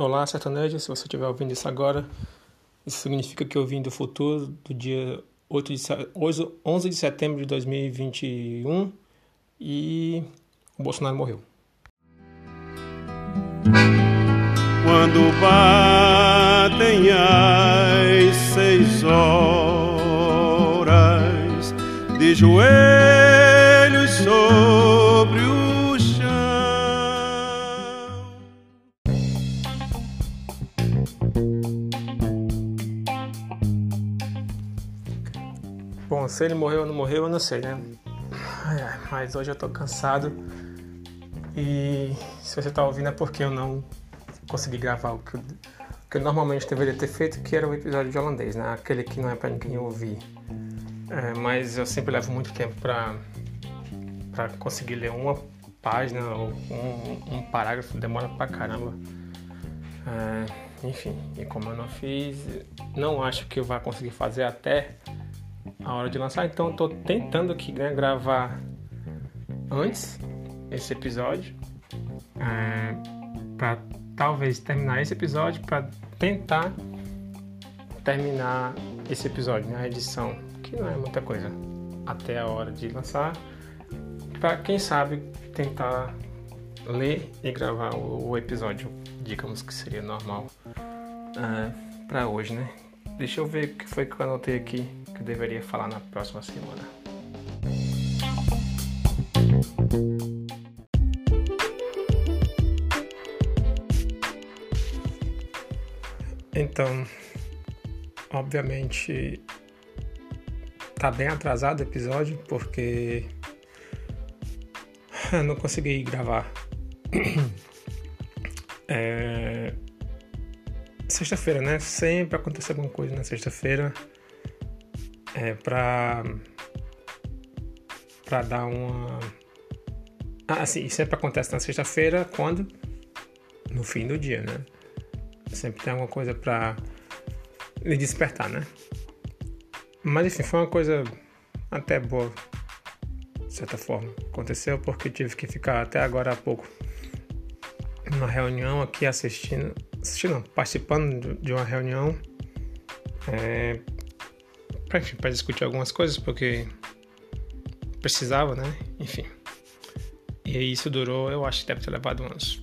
Olá, sertanejo. Se você estiver ouvindo isso agora, isso significa que eu vim do futuro, do dia 8 de, 11 de setembro de 2021 e o Bolsonaro morreu. Quando batem as seis horas de joelhos sobre Bom, se ele morreu ou não morreu, eu não sei, né? Mas hoje eu tô cansado. E se você tá ouvindo é porque eu não consegui gravar o que eu, o que eu normalmente deveria ter feito, que era o episódio de holandês, né? Aquele que não é para ninguém ouvir. É, mas eu sempre levo muito tempo para para conseguir ler uma página ou um, um parágrafo, demora pra caramba. É, enfim, e como eu não fiz, não acho que eu vá conseguir fazer até a hora de lançar. Então eu tô tentando aqui né, gravar antes esse episódio é, para talvez terminar esse episódio para tentar terminar esse episódio, né, a edição, que não é muita coisa, até a hora de lançar, para quem sabe tentar ler e gravar o, episódio, digamos que seria normal é, para hoje, né? Deixa eu ver o que foi que eu anotei aqui que eu deveria falar na próxima semana. Então, obviamente, tá bem atrasado o episódio porque eu não consegui gravar. É, sexta-feira, né? Sempre acontece alguma coisa na sexta-feira é pra para dar uma ah, assim, sempre acontece na sexta-feira quando no fim do dia, né? Sempre tem alguma coisa para lhe despertar, né? Mas enfim, foi uma coisa até boa, de certa forma. Aconteceu porque tive que ficar até agora há pouco numa reunião aqui assistindo assistindo, participando de uma reunião é, para discutir algumas coisas, porque precisava, né? Enfim. E isso durou, eu acho que deve ter levado uns.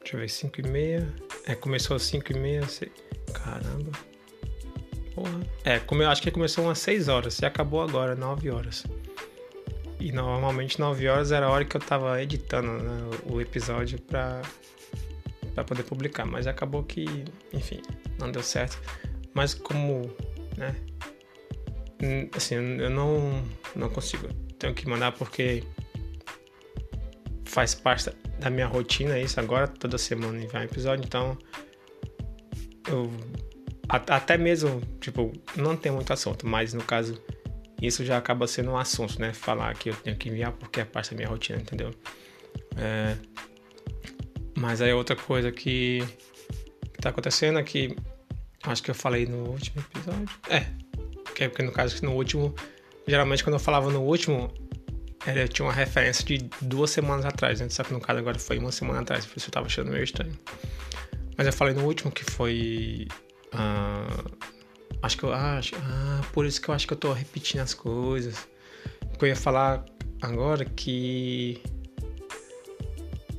Deixa eu ver, 5 e meia. É, começou às 5 e meia. Sei, caramba. Porra. É, eu acho que começou umas 6 horas e acabou agora, 9 horas. E normalmente 9 horas era a hora que eu tava editando né, o episódio pra para poder publicar, mas acabou que, enfim, não deu certo. Mas como, né, assim, eu não não consigo, tenho que mandar porque faz parte da minha rotina isso agora, toda semana enviar um episódio, então eu até mesmo, tipo, não tem muito assunto, mas no caso isso já acaba sendo um assunto, né? Falar que eu tenho que enviar porque é parte da minha rotina, entendeu? É, mas aí outra coisa que, que tá acontecendo é que acho que eu falei no último episódio. É, que é porque no caso no último, geralmente quando eu falava no último, era, tinha uma referência de duas semanas atrás, né? Só que no caso agora foi uma semana atrás, por isso eu tava achando meio estranho. Mas eu falei no último que foi. Uh, acho que eu. Ah, ah, por isso que eu acho que eu tô repetindo as coisas. Que eu ia falar agora que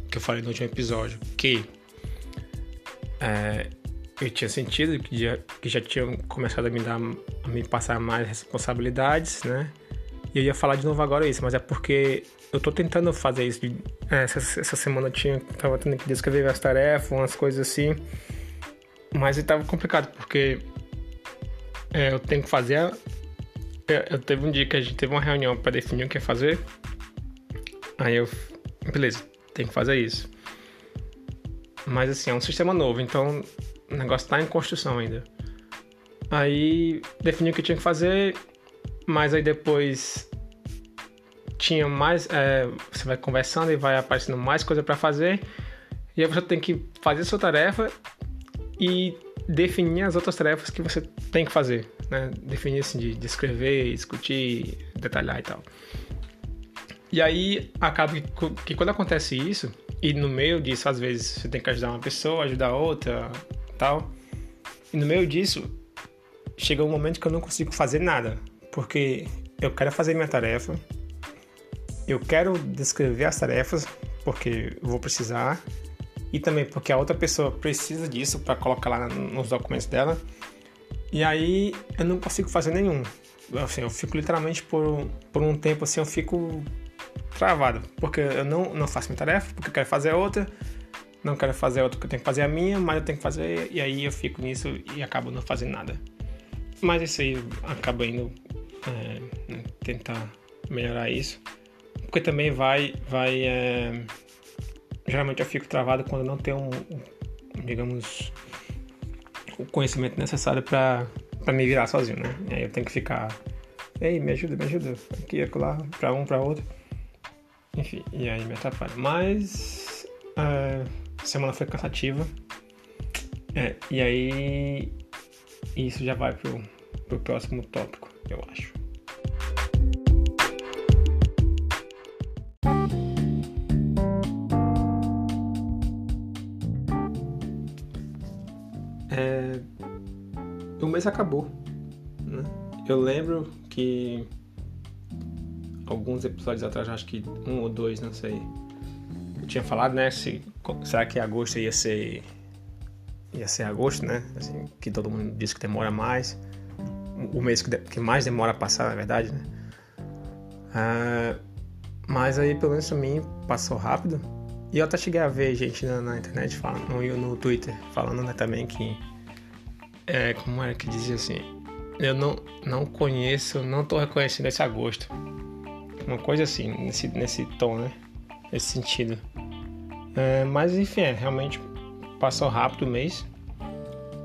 que eu falei no último episódio, que é, eu tinha sentido que já, que já tinham começado a me dar, a me passar mais responsabilidades, né? E eu ia falar de novo agora isso, mas é porque eu tô tentando fazer isso. De, é, essa, essa, semana eu tinha, tava tendo que descrever as tarefas, umas coisas assim, mas estava complicado porque é, eu tenho que fazer. Eu, eu teve um dia que a gente teve uma reunião para definir o que ia fazer. Aí eu, beleza, tem que fazer isso. Mas assim, é um sistema novo, então o negócio está em construção ainda. Aí defini o que tinha que fazer, mas aí depois tinha mais. É, você vai conversando e vai aparecendo mais coisa para fazer, e aí você tem que fazer a sua tarefa e definir as outras tarefas que você tem que fazer, né? Definir assim de, de escrever, discutir, detalhar e tal. E aí acaba que, que quando acontece isso, E no meio disso, às vezes, você tem que ajudar uma pessoa, ajudar outra, tal. E no meio disso, chega um momento que eu não consigo fazer nada. Porque eu quero fazer minha tarefa, eu quero descrever as tarefas, porque eu vou precisar, e também porque a outra pessoa precisa disso para colocar lá nos documentos dela. E aí eu não consigo fazer nenhum. Assim, eu fico literalmente por, por um tempo assim, eu fico travado, porque eu não, não faço minha tarefa, porque eu quero fazer outra, não quero fazer outra porque eu tenho que fazer a minha, mas eu tenho que fazer, e aí eu fico nisso e acabo não fazendo nada. Mas isso aí acaba indo é, né, tentar melhorar isso, porque também vai, vai é, geralmente eu fico travado quando não tenho, digamos, o conhecimento necessário para me virar sozinho, né? E aí eu tenho que ficar, ei, me ajuda, me ajuda, aqui, acolá, para um, para outro. Enfim, e aí me atrapalha. Mas a semana foi cansativa. É, e aí isso já vai pro, pro próximo tópico, eu acho. É, o mês acabou. Né? Eu lembro que alguns episódios atrás, acho que um ou dois, não sei. Eu tinha falado, né? Se, será que agosto ia ser. ia ser agosto, né? Assim, que todo mundo diz que demora mais. O mês que, que mais demora a passar, na verdade, né? Ah, mas aí, pelo menos pra mim, passou rápido. E eu até cheguei a ver gente na, na internet, falando, no, no Twitter, falando né, também que. É, como era que dizia assim? Eu não, não conheço, não tô reconhecendo esse agosto. Uma coisa assim, nesse, nesse tom, né? Nesse sentido. É, mas enfim, é, realmente passou rápido o mês.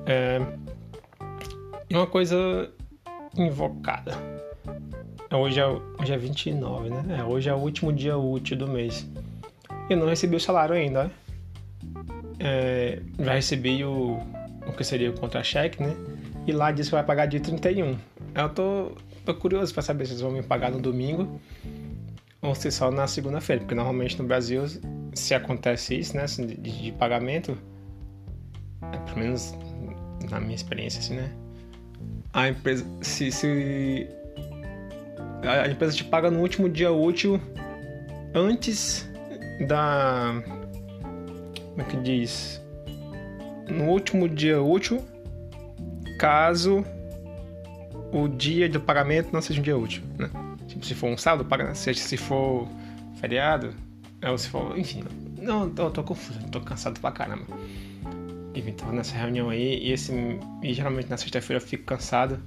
É, uma coisa invocada. Hoje é, hoje é 29, né? É, hoje é o último dia útil do mês. Eu não recebi o salário ainda. Né? É, já recebi o, o que seria o contra-cheque, né? E lá diz que vai pagar dia 31. Eu tô, tô curioso para saber se eles vão me pagar no domingo ou se só na segunda-feira, porque normalmente no Brasil, se acontece isso, né, assim, de, de, pagamento, é, pelo menos na minha experiência, assim, né, a empresa, se, se a empresa te paga no último dia útil antes da, como é que diz, no último dia útil, caso o dia do pagamento não seja um dia útil, né? Tipo, se for um sábado, se for feriado, ou se for, enfim. Não, tô, tô confuso, tô cansado pra caramba. Enfim, tava nessa reunião aí e, esse, e geralmente na sexta-feira eu fico cansado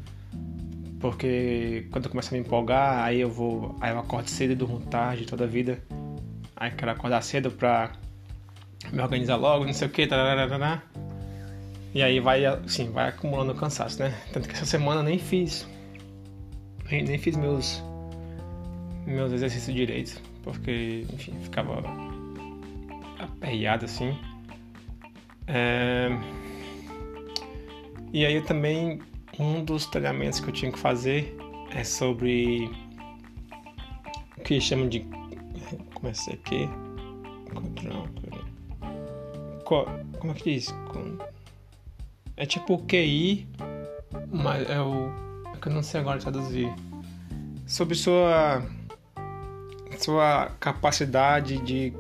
porque quando eu começo a me empolgar, aí eu vou, aí eu acordo cedo e durmo tarde toda a vida. Aí quero acordar cedo pra me organizar logo, não sei o que, tararara. E aí vai, assim, vai acumulando cansaço, né? Tanto que essa semana eu nem fiz. Nem, nem fiz meus meus exercícios direitos, porque, enfim, ficava aperreado assim. É... E aí também um dos treinamentos que eu tinha que fazer é sobre o que chamam de como é que é aqui? Como é que diz? É tipo QI, mas é o. É que eu não sei agora traduzir. Sobre sua. Sua capacidade de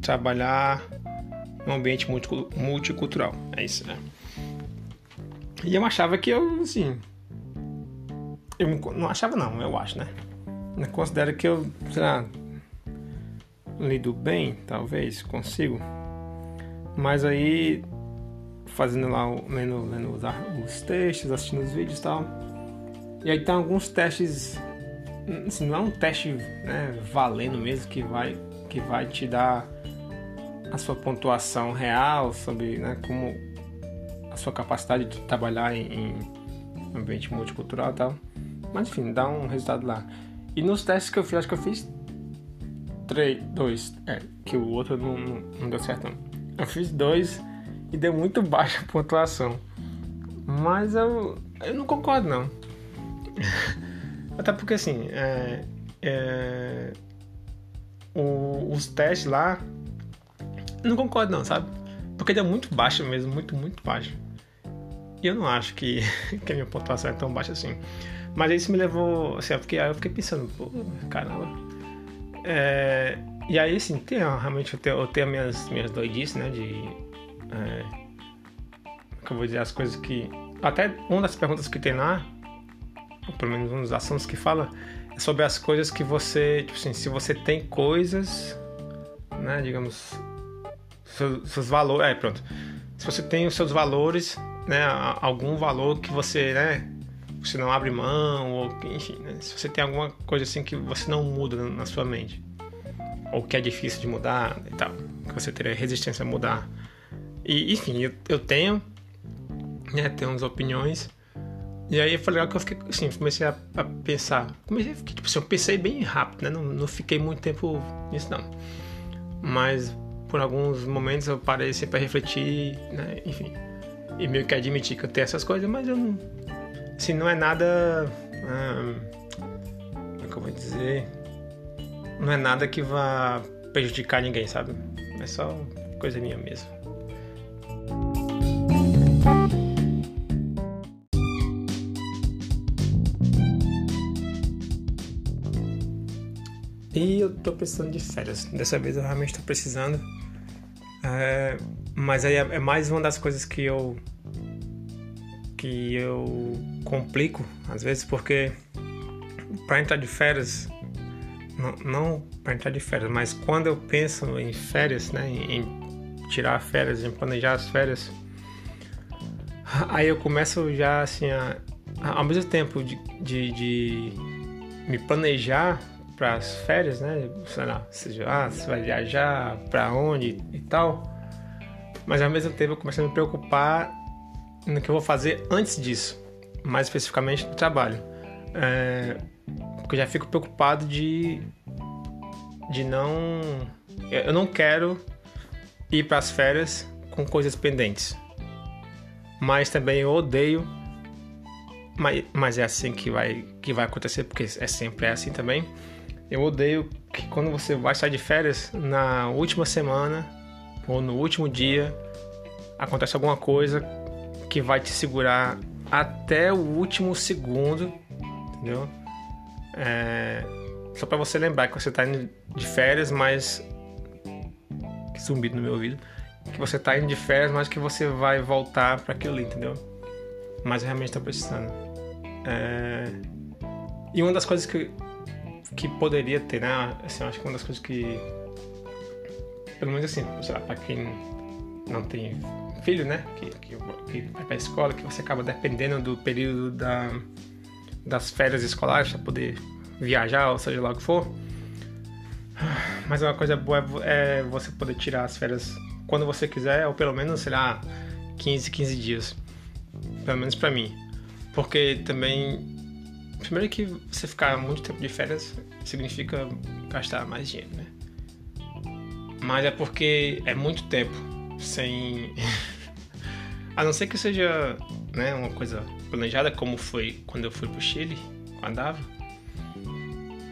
trabalhar em um ambiente multicultural. É isso, né? E eu achava que eu, assim. Eu não achava, não, eu acho, né? Eu considero que eu, sei lá, lido bem, talvez, consigo. Mas aí fazendo lá, lendo, lendo os textos, assistindo os vídeos e tal. E aí tem alguns testes, assim, não é um teste né, valendo mesmo que vai, que vai te dar a sua pontuação real sobre né, como a sua capacidade de trabalhar em, em ambiente multicultural e tal. Mas enfim, dá um resultado lá. E nos testes que eu fiz, acho que eu fiz três, dois, é, que o outro não, não, não deu certo. Não. Eu fiz dois e deu muito baixa pontuação. Mas eu, eu não concordo não. Até porque assim, é, é, o, os testes lá não concordo não, sabe? Porque ele é muito baixo mesmo, muito, muito baixo. E eu não acho que, que a minha pontuação é tão baixa assim. Mas isso me levou, assim, eu fiquei, eu fiquei pensando, pô, caramba. É, e aí, assim, tem, realmente eu tenho, eu tenho minhas, minhas doidices, né, de... É, que eu vou dizer as coisas que... Até uma das perguntas que tem lá, ou pelo menos um dos assuntos que fala, é sobre as coisas que você, tipo assim, se você tem coisas, né, digamos, seus, seus valores, é, pronto. Se você tem os seus valores, né, algum valor que você, né, você não abre mão, ou enfim, né? se você tem alguma coisa assim que você não muda na sua mente, ou que é difícil de mudar e tal, que você teria resistência a mudar. E enfim, eu, eu tenho, né, tenho umas opiniões. E aí foi legal que eu fiquei assim, comecei a, a pensar. Comecei, tipo assim, eu pensei bem rápido, né? Não, não fiquei muito tempo nisso não. Mas por alguns momentos eu parei sempre a refletir, né? Enfim. E meio que admitir que eu tenho essas coisas, mas eu não, Assim, não é nada. como é que eu vou dizer? Não é nada que vá prejudicar ninguém, sabe? É só coisa minha mesmo. E eu tô precisando de férias. Dessa vez eu realmente tô precisando. É, mas aí é, é mais uma das coisas que eu que eu complico às vezes porque para entrar de férias não, não para entrar de férias, mas quando eu penso em férias, né, em tirar férias, em planejar as férias, aí eu começo já assim a, ao mesmo tempo de, de, de me planejar para as férias, né, sei lá, seja, ah, você vai viajar para onde e tal, mas ao mesmo tempo eu começo a me preocupar no que eu vou fazer antes disso, mais especificamente no trabalho. É, porque eu já fico preocupado de, de não. Eu não quero ir para as férias com coisas pendentes. Mas também eu odeio. Mas, mas é assim que vai, que vai acontecer, porque é sempre assim também. Eu odeio que quando você vai sair de férias, na última semana ou no último dia, acontece alguma coisa que vai te segurar até o último segundo, entendeu? É, só para você lembrar que você tá indo de férias, mas que zumbido no meu ouvido, que você tá indo de férias, mas que você vai voltar para aquilo ali, entendeu? Mas realmente tô precisando. É... E uma das coisas que que poderia ter, né? Assim, acho que uma das coisas que pelo menos assim, sei lá, para quem não tem filho, né? Que, que, que vai pra escola, que você acaba dependendo do período da, das férias escolares para poder viajar, ou seja lá o que for. Mas uma coisa boa é, é você poder tirar as férias quando você quiser, ou pelo menos, sei lá, 15, 15 dias. Pelo menos para mim. Porque também. Primeiro que você ficar muito tempo de férias significa gastar mais dinheiro, né? Mas é porque é muito tempo sem. a não ser que seja né, uma coisa planejada, como foi quando eu fui pro Chile com a Dava.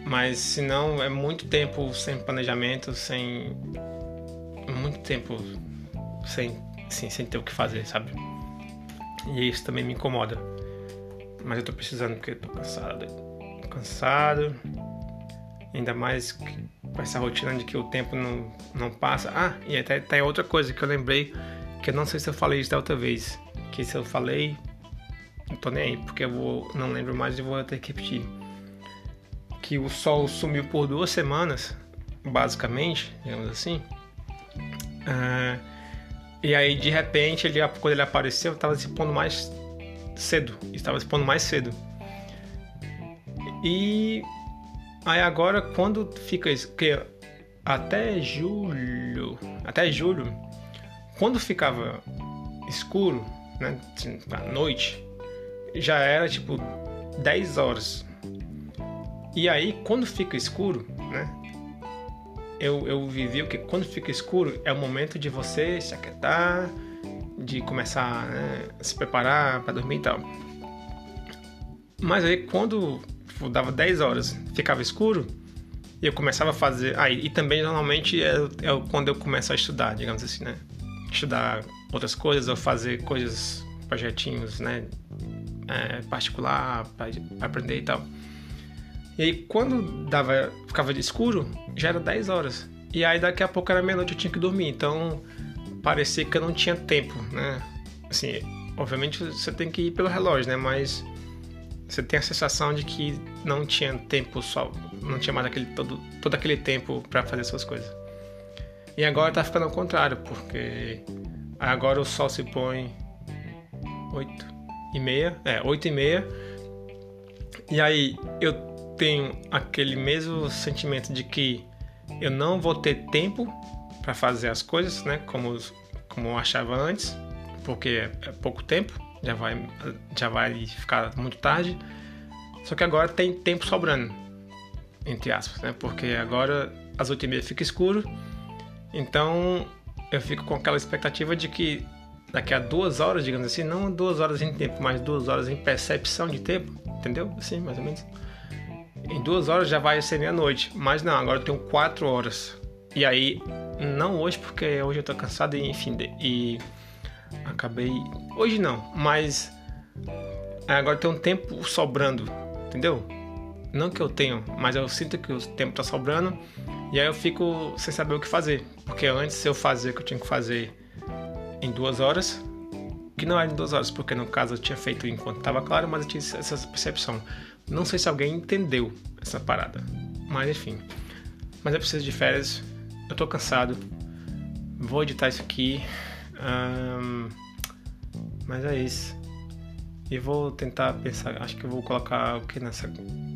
Mas se não, é muito tempo sem planejamento, sem. Muito tempo sem, assim, sem ter o que fazer, sabe? E isso também me incomoda. Mas eu tô precisando porque eu tô cansado. Tô cansado. Ainda mais com essa rotina de que o tempo não, não passa. Ah, e até tem outra coisa que eu lembrei, que eu não sei se eu falei isso da outra vez. Que se eu falei, não tô nem aí, porque eu vou, não lembro mais e vou ter que repetir. Que o sol sumiu por duas semanas, basicamente, digamos assim. Ah, e aí, de repente, ele, quando ele apareceu, estava se pondo mais cedo. Estava se pondo mais cedo. E Aí agora quando fica isso, que até julho, até julho, quando ficava escuro, né, à noite, já era tipo 10 horas. E aí quando fica escuro, né, eu, eu vivi o que quando fica escuro é o momento de você se aquietar, de começar né, a se preparar para dormir e tal. Mas aí quando tipo, dava 10 horas, ficava escuro, eu começava a fazer. Ah, e, também normalmente é, é quando eu começo a estudar, digamos assim, né? Estudar outras coisas ou fazer coisas, projetinhos, né? É, particular, para aprender e tal. E aí quando dava, ficava de escuro, já era 10 horas. E aí daqui a pouco era meia-noite eu tinha que dormir. Então parecia que eu não tinha tempo, né? Assim, obviamente você tem que ir pelo relógio, né? Mas você tem a sensação de que não tinha tempo só, não tinha mais aquele todo, todo aquele tempo para fazer suas coisas. E agora tá ficando ao contrário, porque agora o sol se põe 8 e meia, é, 8 e meia. E aí eu tenho aquele mesmo sentimento de que eu não vou ter tempo para fazer as coisas, né, como como eu achava antes, porque é, pouco tempo já vai, já vai ficar muito tarde. Só que agora tem tempo sobrando, entre aspas, né? Porque agora às 8 e meia fica escuro, então eu fico com aquela expectativa de que daqui a duas horas, digamos assim, não duas horas em tempo, mas duas horas em percepção de tempo, entendeu? Assim, mais ou menos. Em duas horas já vai ser meia-noite, mas não, agora eu tenho quatro horas. E aí, não hoje, porque hoje eu tô cansado e enfim, e acabei. Hoje não, mas agora tem um tempo sobrando, entendeu? Não que eu tenho, mas eu sinto que o tempo tá sobrando e aí eu fico sem saber o que fazer. Porque antes eu fazia o que eu tinha que fazer em duas horas, que não era em duas horas, porque no caso eu tinha feito enquanto estava claro, mas eu tinha essa percepção. Não sei se alguém entendeu essa parada, mas enfim. Mas eu preciso de férias, eu tô cansado, vou editar isso aqui. Um, mas é isso. E vou tentar pensar, acho que eu vou colocar o que nessa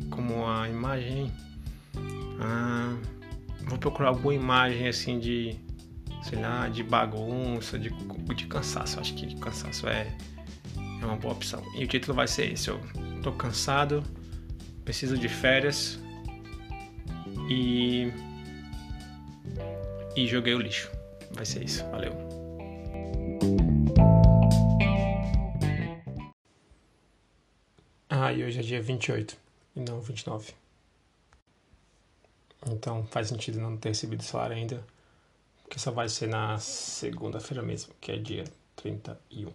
como a imagem. Vou procurar alguma imagem assim de sei lá, de bagunça, de, de cansaço. Acho que cansaço é, é uma boa opção. E o título vai ser esse: Eu tô cansado, preciso de férias e. E joguei o lixo. Vai ser isso. Valeu. Ah, e hoje é dia 28 e não 29. Então faz sentido não ter recebido salário ainda, porque só vai ser na segunda-feira mesmo, que é dia 31.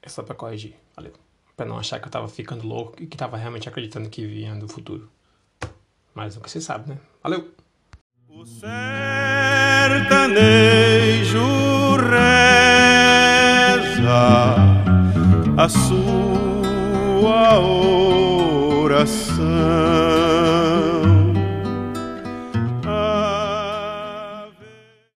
É só pra corrigir, valeu. Pra não achar que eu tava ficando louco e que tava realmente acreditando que vinha do futuro. Mas nunca se sabe, né? Valeu! O sertanejo reza a sua oração.